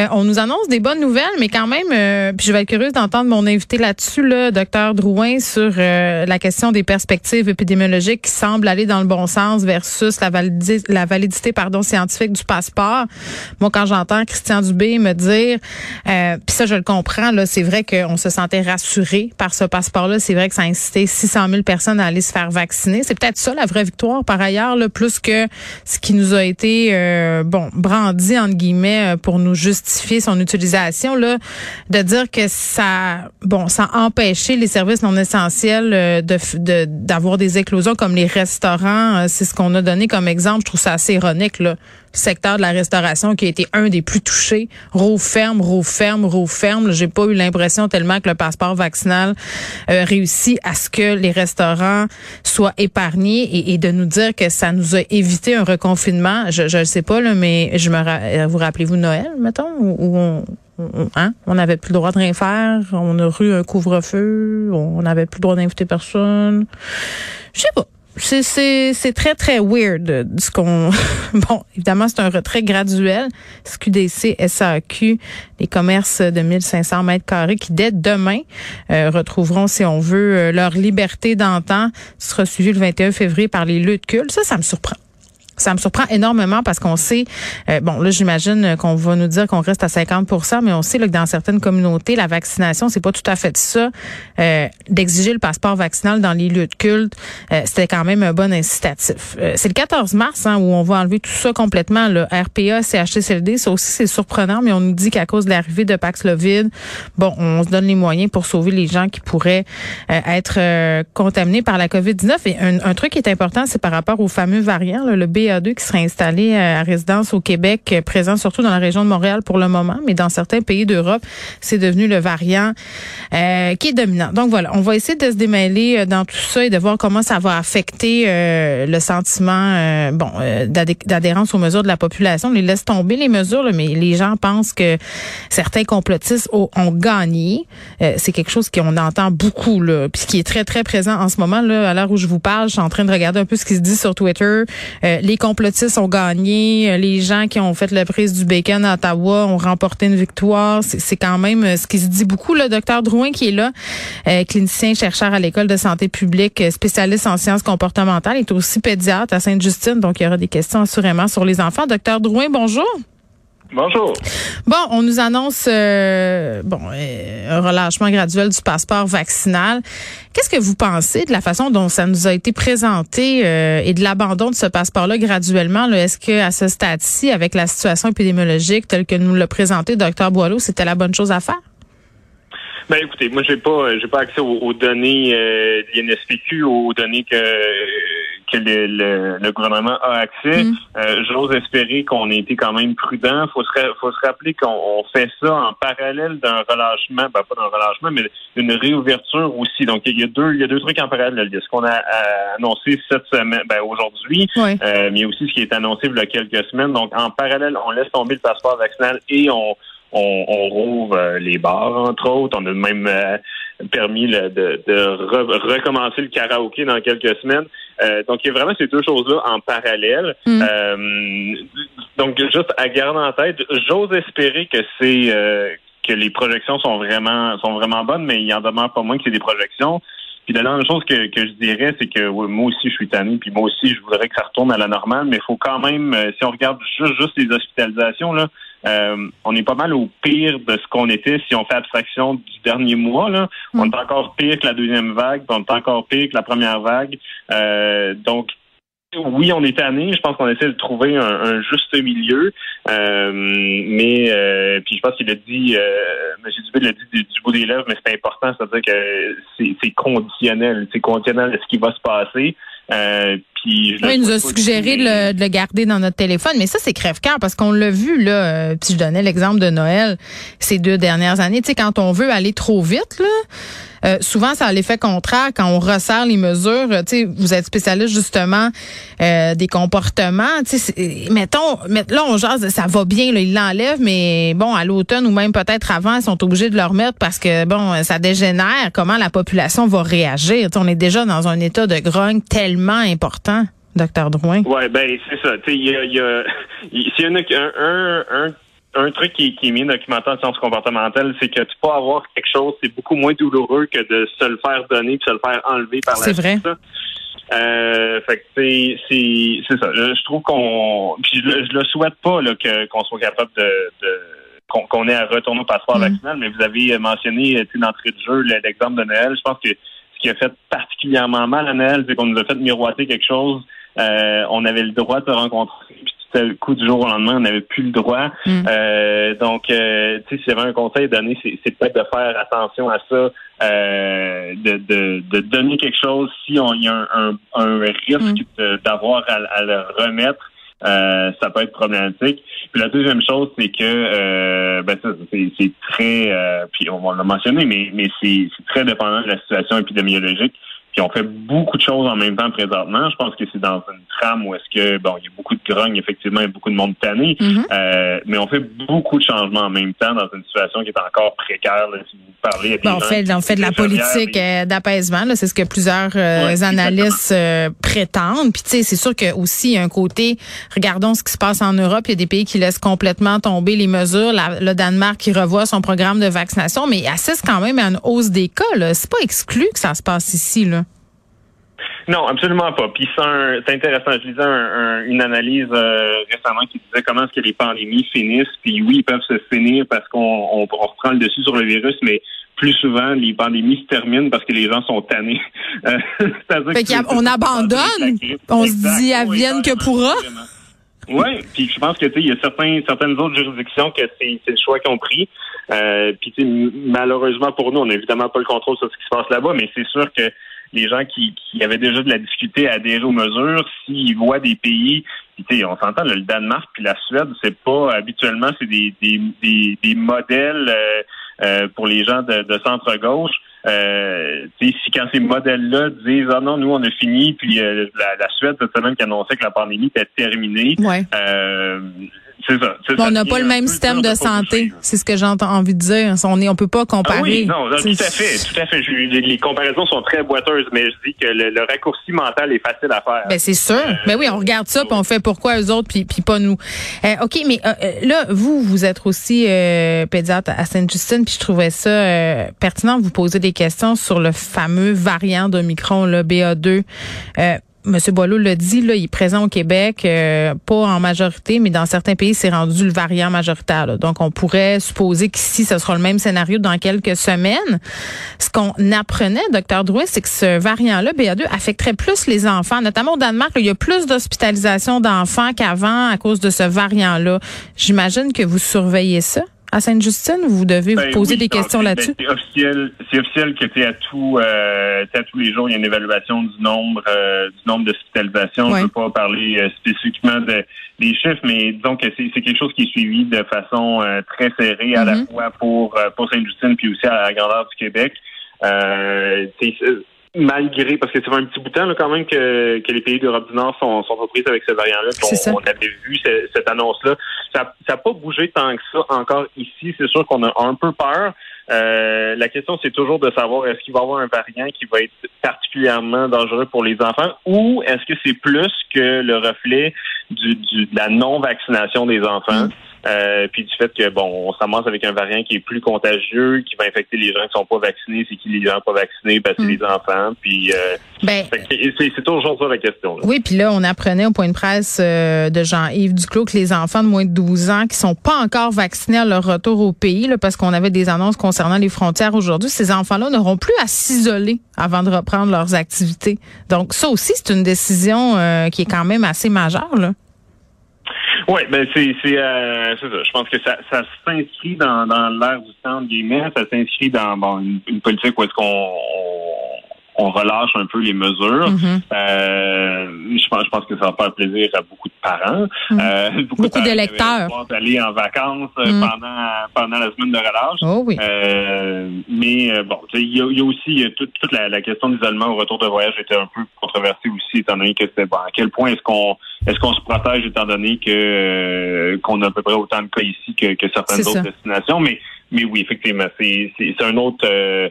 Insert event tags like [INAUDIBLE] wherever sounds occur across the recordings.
Euh, on nous annonce des bonnes nouvelles, mais quand même, euh, puis je vais être curieuse d'entendre mon invité là-dessus, le docteur Drouin, sur euh, la question des perspectives épidémiologiques qui semblent aller dans le bon sens versus la validité, pardon, scientifique du passeport. Moi, quand j'entends Christian Dubé me dire, puis ça, je le comprends, là, c'est vrai qu'on se sentait rassuré par ce passeport-là. C'est vrai que ça a incité 600 000 personnes à aller se faire vacciner. C'est peut-être ça la vraie victoire, par ailleurs, là, plus que ce qui nous a été, bon, brandi, entre guillemets, pour nous justifier son utilisation, là, de dire que ça, bon, ça a empêché les services non essentiels euh, de d'avoir des éclosions comme les restaurants. Euh, c'est ce qu'on a donné comme exemple. Je trouve ça assez ironique, là. Secteur de la restauration qui a été un des plus touchés. Roue ferme, roue ferme, roue ferme. J'ai pas eu l'impression tellement que le passeport vaccinal euh, réussit à ce que les restaurants soient épargnés et, de nous dire que ça nous a évité un reconfinement. Je ne sais pas, là, mais je me vous rappelez-vous Noël, mettons, où on, Hein? On n'avait plus le droit de rien faire. On a eu un couvre-feu. On n'avait plus le droit d'inviter personne. Je sais pas. C'est très, très weird ce qu'on. [LAUGHS] bon, évidemment, c'est un retrait graduel. SQDC, SAQ, les commerces de 1500 mètres carrés qui, dès demain, euh, retrouveront, si on veut, euh, leur liberté d'antan. Ce sera suivi le 21 février par les luttes culte. Ça, ça me surprend. Ça me surprend énormément parce qu'on sait, euh, bon là j'imagine qu'on va nous dire qu'on reste à 50% mais on sait là, que dans certaines communautés, la vaccination, c'est pas tout à fait ça. Euh, D'exiger le passeport vaccinal dans les lieux de culte, euh, c'était quand même un bon incitatif. Euh, c'est le 14 mars hein, où on va enlever tout ça complètement, le RPA, CHCLD. Ça aussi, c'est surprenant, mais on nous dit qu'à cause de l'arrivée de Paxlovid, bon, on se donne les moyens pour sauver les gens qui pourraient être contaminés par la COVID-19. Et un, un, truc qui est important, c'est par rapport au fameux variant, le B 2 qui serait installé euh, à résidence au Québec, euh, présent surtout dans la région de Montréal pour le moment, mais dans certains pays d'Europe, c'est devenu le variant euh, qui est dominant. Donc voilà, on va essayer de se démêler dans tout ça et de voir comment ça va affecter le sentiment bon d'adhérence aux mesures de la population. On les laisse tomber les mesures, mais les gens pensent que certains complotistes ont, gagné. c'est quelque chose qu'on entend beaucoup, là, puis qui est très, très présent en ce moment. Là, à l'heure où je vous parle, je suis en train de regarder un peu ce qui se dit sur Twitter. Complotistes ont gagné, euh, les gens qui ont fait la prise du bacon à Ottawa ont remporté une victoire. C'est quand même euh, ce qui se dit beaucoup. Le docteur Drouin qui est là, euh, clinicien chercheur à l'école de santé publique, spécialiste en sciences comportementales, est aussi pédiatre à Sainte-Justine, donc il y aura des questions assurément sur les enfants. Docteur Drouin, bonjour. Bonjour. Bon, on nous annonce euh, bon euh, un relâchement graduel du passeport vaccinal. Qu'est-ce que vous pensez de la façon dont ça nous a été présenté euh, et de l'abandon de ce passeport-là graduellement Est-ce que à ce stade-ci, avec la situation épidémiologique telle que nous l'a présenté Dr Boileau, c'était la bonne chose à faire? Ben écoutez, moi j'ai pas j'ai pas accès aux, données de l'INSPQ, aux données que que le, le, gouvernement a accès. Mm. Euh, j'ose espérer qu'on a été quand même prudent. Faut se, faut se rappeler qu'on fait ça en parallèle d'un relâchement, ben pas d'un relâchement, mais d'une réouverture aussi. Donc il y a deux, il y a deux trucs en parallèle. Il y a ce qu'on a, annoncé cette semaine, ben aujourd'hui, euh, mais aussi ce qui est annoncé il y a quelques semaines. Donc en parallèle, on laisse tomber le passeport vaccinal et on on, on rouvre euh, les bars, entre autres. On a même permis de, de recommencer le karaoké dans quelques semaines. Euh, donc, il y a vraiment ces deux choses-là en parallèle. Mm. Euh, donc, juste à garder en tête, j'ose espérer que c'est euh, que les projections sont vraiment sont vraiment bonnes, mais il en demeure pas moins que c'est des projections. Puis la dernière chose que, que je dirais, c'est que moi aussi je suis tanné, puis moi aussi je voudrais que ça retourne à la normale, mais il faut quand même, si on regarde juste, juste les hospitalisations, là, euh, on est pas mal au pire de ce qu'on était si on fait abstraction du dernier mois. Là. On est encore pire que la deuxième vague, on est encore pire que la première vague. Euh, donc, oui, on est tanné. Je pense qu'on essaie de trouver un, juste milieu. Euh, mais puis je pense qu'il a dit, euh, M. Dubé l'a dit du, bout des lèvres, mais c'est important, c'est-à-dire que c'est conditionnel. C'est conditionnel à ce qui va se passer. Euh, puis il nous a suggéré de le, garder dans notre téléphone, mais ça c'est crève-cœur parce qu'on l'a vu là. Euh, puis je donnais l'exemple de Noël ces deux dernières années. Tu sais quand on veut aller trop vite là. Euh, souvent, ça a l'effet contraire quand on resserre les mesures. Tu vous êtes spécialiste justement euh, des comportements. mettons, là, on jase, ça va bien, là, ils l'enlèvent, mais bon, à l'automne ou même peut-être avant, ils sont obligés de le remettre parce que bon, ça dégénère. Comment la population va réagir? On est déjà dans un état de grogne tellement important. Docteur Drouin. Oui, ben c'est ça. Il y a, y a, [LAUGHS] y a un, un un truc qui, qui est bien documenté en sciences comportementales, c'est que tu peux avoir quelque chose, c'est beaucoup moins douloureux que de se le faire donner puis se le faire enlever par la C'est vrai. Euh, fait que c'est c'est c'est ça. Je, je trouve qu'on puis je, je le souhaite pas là que qu'on soit capable de, de qu'on qu'on ait à retourner au passeport Mm. vaccinal, mais vous avez mentionné tu sais, d'entrée de jeu le- l'exemple de Noël. Je pense que ce qui a fait particulièrement mal à Noël, c'est qu'on nous a fait miroiter quelque chose. Euh, on avait le droit de se rencontrer, puis à coup du jour au lendemain, on n'avait plus le droit. Mm. Euh, donc, euh, tu sais, s'il y avait un conseil donné, c'est c'est peut-être de faire attention à ça, euh, de, de, de donner quelque chose si on y a un, un, un risque Mm. d'avoir à, à le remettre. euh, ça peut être problématique. Puis la deuxième chose, c'est que euh, ben ça, c'est c'est très euh, puis on va le mentionner, mais mais c'est c'est très dépendant de la situation épidémiologique. Puis on fait beaucoup de choses en même temps présentement. Je pense que c'est dans une trame où est-ce que bon, il y a beaucoup de grogne, effectivement, il y a beaucoup de monde tanné. Mhm. Euh, mais on fait beaucoup de changements en même temps dans une situation qui est encore précaire. Là, si vous parlez Bon, on fait, on fait de la politique euh, d'apaisement. C'est ce que plusieurs euh, Ouais, analystes euh, prétendent. Puis tu sais, c'est sûr que aussi il y a un côté. Regardons ce qui se passe en Europe. Il y a des pays qui laissent complètement tomber les mesures. La- le Danemark qui revoit son programme de vaccination, mais il assiste quand même à une hausse des cas. C'est pas exclu que ça se passe ici. Là. Non, absolument pas. Puis c'est un- c'est intéressant. Je lisais un- un- une analyse euh, récemment qui disait comment est-ce que les pandémies finissent. Puis oui, ils peuvent se finir parce qu'on on, on reprend le dessus sur le virus, mais plus souvent, les pandémies se terminent parce que les gens sont tannés. [LAUGHS] Euh, c'est-à-dire Fait que on abandonne. On se dit, Oui, advienne que pourra. Oui, puis je pense que tu sais, il y a certains, certaines autres juridictions que c'est c'est le choix qu'ils ont pris. Euh, puis tu sais, m- malheureusement pour nous, on n'a évidemment pas le contrôle sur ce qui se passe là-bas, mais c'est sûr que les gens qui, qui avaient déjà de la difficulté à adhérer aux mesures, s'ils voient des pays, puis, tu sais, on s'entend, le Danemark puis la Suède, c'est pas habituellement, c'est des, des, des, des modèles euh, euh, pour les gens de, de centre-gauche. Euh, tu sais, si quand ces modèles-là disent ah non nous on a fini puis euh, la, la Suède cette semaine qui annonçait que la pandémie était terminée Ouais. Euh, c'est ça, Mais on n'a pas le même système de santé. C'est ce que j'ai envie de dire. On est, on peut pas comparer. Ah oui, non, non, tout à fait, tout à fait. Je- les, comparaisons sont très boiteuses, mais je dis que le, le raccourci mental est facile à faire. Ben c'est sûr. Ben oui, on regarde ça puis on fait pourquoi eux autres puis puis pas nous. Euh, OK, mais euh, euh, là vous vous êtes aussi euh, pédiatre à Sainte-Justine puis je trouvais ça euh, pertinent de vous poser des questions sur le fameux variant d'Omicron le BA2. Monsieur Boileau l'a dit, là, il est présent au Québec, euh, pas en majorité, mais dans certains pays, c'est rendu le variant majoritaire. Donc, on pourrait supposer qu'ici, ce sera le même scénario dans quelques semaines. Ce qu'on apprenait, docteur Drouin, c'est que ce variant-là, BA2, affecterait plus les enfants. Notamment au Danemark, là, il y a plus d'hospitalisation d'enfants qu'avant à cause de ce variant-là. J'imagine que vous surveillez ça à Sainte-Justine. Vous devez Ben vous poser oui, des questions là-dessus. ben, c'est officiel, c'est officiel que tu à tout, euh, à tous les jours, il y a une évaluation du nombre, euh, du nombre d'hospitalisations. Ouais. Je ne veux pas parler euh, spécifiquement de, des chiffres, mais disons que c'est quelque chose qui est suivi de façon euh, très serrée à la Mhm. fois pour, euh, pour Sainte-Justine puis aussi à la grandeur du Québec. Euh, malgré, parce que ça fait un petit bout de temps là, quand même que, que les pays d'Europe du Nord sont, sont reprises avec ce variant-là. On, on avait vu ce- cette annonce-là. Ça n'a pas bougé tant que ça encore ici. C'est sûr qu'on a un peu peur. Euh, la question, c'est toujours de savoir est-ce qu'il va y avoir un variant qui va être particulièrement dangereux pour les enfants ou est-ce que c'est plus que le reflet du, du- de la non-vaccination des enfants? Mm. Euh, puis du fait que bon, on s'amorce avec un variant qui est plus contagieux, qui va infecter les gens qui sont pas vaccinés. C'est qui les gens pas vaccinés? Ben, c'est Mm. les enfants. Puis euh, Ben, c'est toujours ça la question. là. Oui, puis là, on apprenait au point de presse euh, de Jean-Yves Duclos que les enfants de moins de 12 ans qui sont pas encore vaccinés à leur retour au pays, là, parce qu'on avait des annonces concernant les frontières aujourd'hui, ces enfants-là n'auront plus à s'isoler avant de reprendre leurs activités. Donc ça aussi, c'est une décision euh, qui est quand même assez majeure. Là. Oui, ben c'est c'est euh, c'est ça. Je pense que ça, ça s'inscrit dans, dans l'air du temps de guillemets. Ça s'inscrit dans bon, une, une politique où est-ce qu'on on, on relâche un peu les mesures. Mhm. Euh, je pense je pense que ça va faire plaisir à beaucoup de parents. Euh, Beaucoup parents qui d'électeurs. avaient espoir d'aller en vacances euh, Mhm. pendant pendant la semaine de relâche. Oh oui. Euh, mais euh, bon, il y, a- il y a aussi a toute, toute la, la question d'isolement au retour de voyage était un peu controversée aussi, étant donné que c'était bon, à quel point est-ce qu'on est-ce qu'on se protège étant donné que euh, qu'on a à peu près autant de cas ici que, que certaines autres ça. destinations. Mais mais oui, effectivement, c'est c'est c'est un autre euh,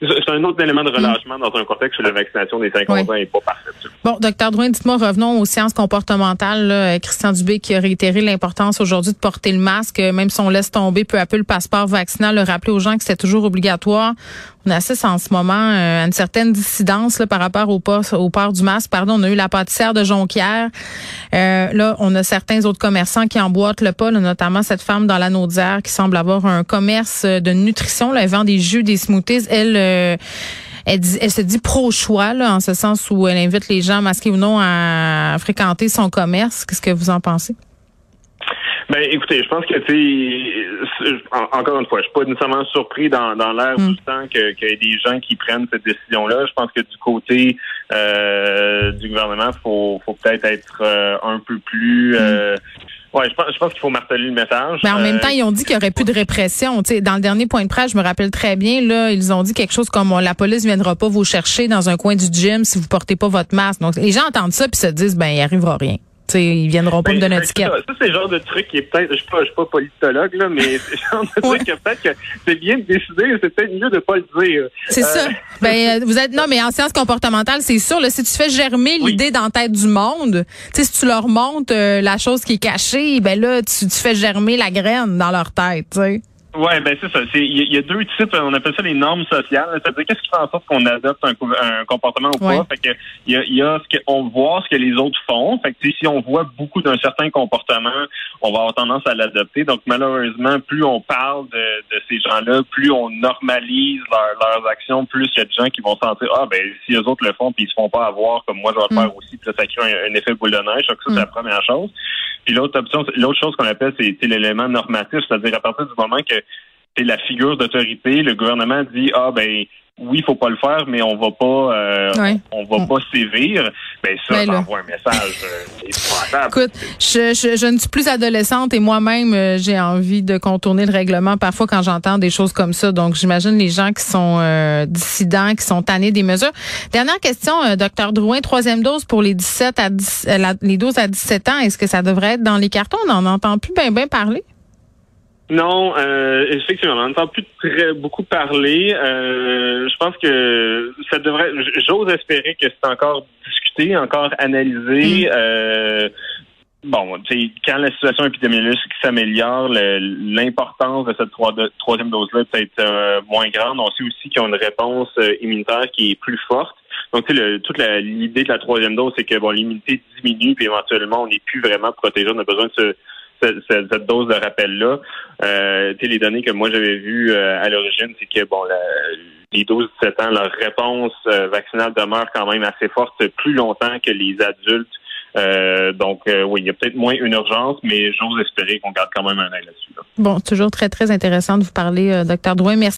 c'est un autre élément de relâchement dans un contexte où la vaccination des 50 ans n'est pas parfaite. Bon, docteur Drouin, dites-moi, revenons aux sciences comportementales. Christian Dubé qui a réitéré l'importance aujourd'hui de porter le masque, même si on laisse tomber peu à peu le passeport vaccinal, le rappeler aux gens que c'est toujours obligatoire. On assiste en ce moment euh, à une certaine dissidence là, par rapport au port, au port du masque. Pardon, on a eu la pâtissière de Jonquière. Euh, là, on a certains autres commerçants qui emboîtent le pas, notamment cette femme dans la Naudière qui semble avoir un commerce de nutrition. Là, elle vend des jus, des smoothies. Elle euh, elle, elle, se dit pro-choix, en ce sens où elle invite les gens, masqués ou non, à fréquenter son commerce. Qu'est-ce que vous en pensez? Ben, écoutez, je pense que, encore une fois, je suis pas nécessairement surpris dans, dans l'air mm. du temps qu'il y ait des gens qui prennent cette décision-là. Je pense que du côté euh, du gouvernement, faut, faut peut-être être, euh, un peu plus... Euh, Ouais, je pense, je pense qu'il faut marteler le message. Mais en même temps, ils ont dit qu'il y aurait plus de répression. sais, dans le dernier point de presse, je me rappelle très bien, là, ils ont dit quelque chose comme la police viendra pas vous chercher dans un coin du gym si vous portez pas votre masque. Donc, les gens entendent ça puis se disent, ben, il arrivera rien. T'sais, ils viendront pas me donner un ticket. Ça, ça c'est le genre de truc qui est peut-être, je suis pas, je suis pas politologue, là, mais c'est le genre de [LAUGHS] truc que peut-être que c'est bien de décider, c'est peut-être mieux de pas le dire. C'est ça. Euh, [LAUGHS] ben, euh, vous êtes, non, mais en sciences comportementales, c'est sûr, là, si tu fais germer l'idée dans la tête du monde, tu si tu leur montres euh, la chose qui est cachée, ben là, tu, tu fais germer la graine dans leur tête, tu sais. Ouais, ben c'est ça. Il y, a deux types, on appelle ça les normes sociales. C'est-à-dire qu'est-ce qui fait en sorte qu'on adopte un, comportement ou pas? Fait que il y a, y a ce qu'on voit ce que les autres font. Fait que si on voit beaucoup d'un certain comportement, on va avoir tendance à l'adopter. Donc malheureusement, plus on parle de, de ces gens-là, plus on normalise leurs actions, plus il y a des gens qui vont sentir ah ben si les autres le font puis ils se font pas avoir comme moi je vais le faire mm. aussi, puis ça, crée un, effet boule de neige. Donc ça c'est la mm. première chose. Puis l'autre option, l'autre chose qu'on appelle, c'est l'élément normatif, c'est-à-dire à partir du moment que c'est la figure d'autorité, le gouvernement dit ah ben oui, il faut pas le faire, mais on va pas, euh, on, va pas sévir. Ben ça, ça ben envoie un message euh, Écoute, je, je, je, ne suis plus adolescente et moi-même, euh, j'ai envie de contourner le règlement parfois quand j'entends des choses comme ça. Donc, j'imagine les gens qui sont euh, dissidents, qui sont tannés des mesures. Dernière question, docteur Drouin, troisième dose pour les 17 à 10, les 12 à 17 ans. Est-ce que ça devrait être dans les cartons? On n'en entend plus bien bien parler. Non, euh, effectivement, on n'entend plus très beaucoup parler. Euh, je pense que ça devrait. J'ose espérer que c'est encore discuté, encore analysé. Mm. Euh, bon, quand la situation épidémiologique s'améliore, l'importance de cette troisième dose-là peut être euh, moins grande. On sait aussi qu'ils ont une réponse euh, immunitaire qui est plus forte. Donc, tu sais, toute l'idée de la troisième dose, c'est que bon, l'immunité diminue, puis éventuellement, on n'est plus vraiment protégé. On a besoin de se cette, dose de rappel-là. Euh, les données que moi j'avais vues euh, à l'origine, c'est que bon, les 12-17 ans, leur réponse euh, vaccinale demeure quand même assez forte plus longtemps que les adultes. Donc oui, il y a peut-être moins une urgence, mais j'ose espérer qu'on garde quand même un œil là-dessus. Bon, toujours très, très intéressant de vous parler, docteur Drouin. Merci.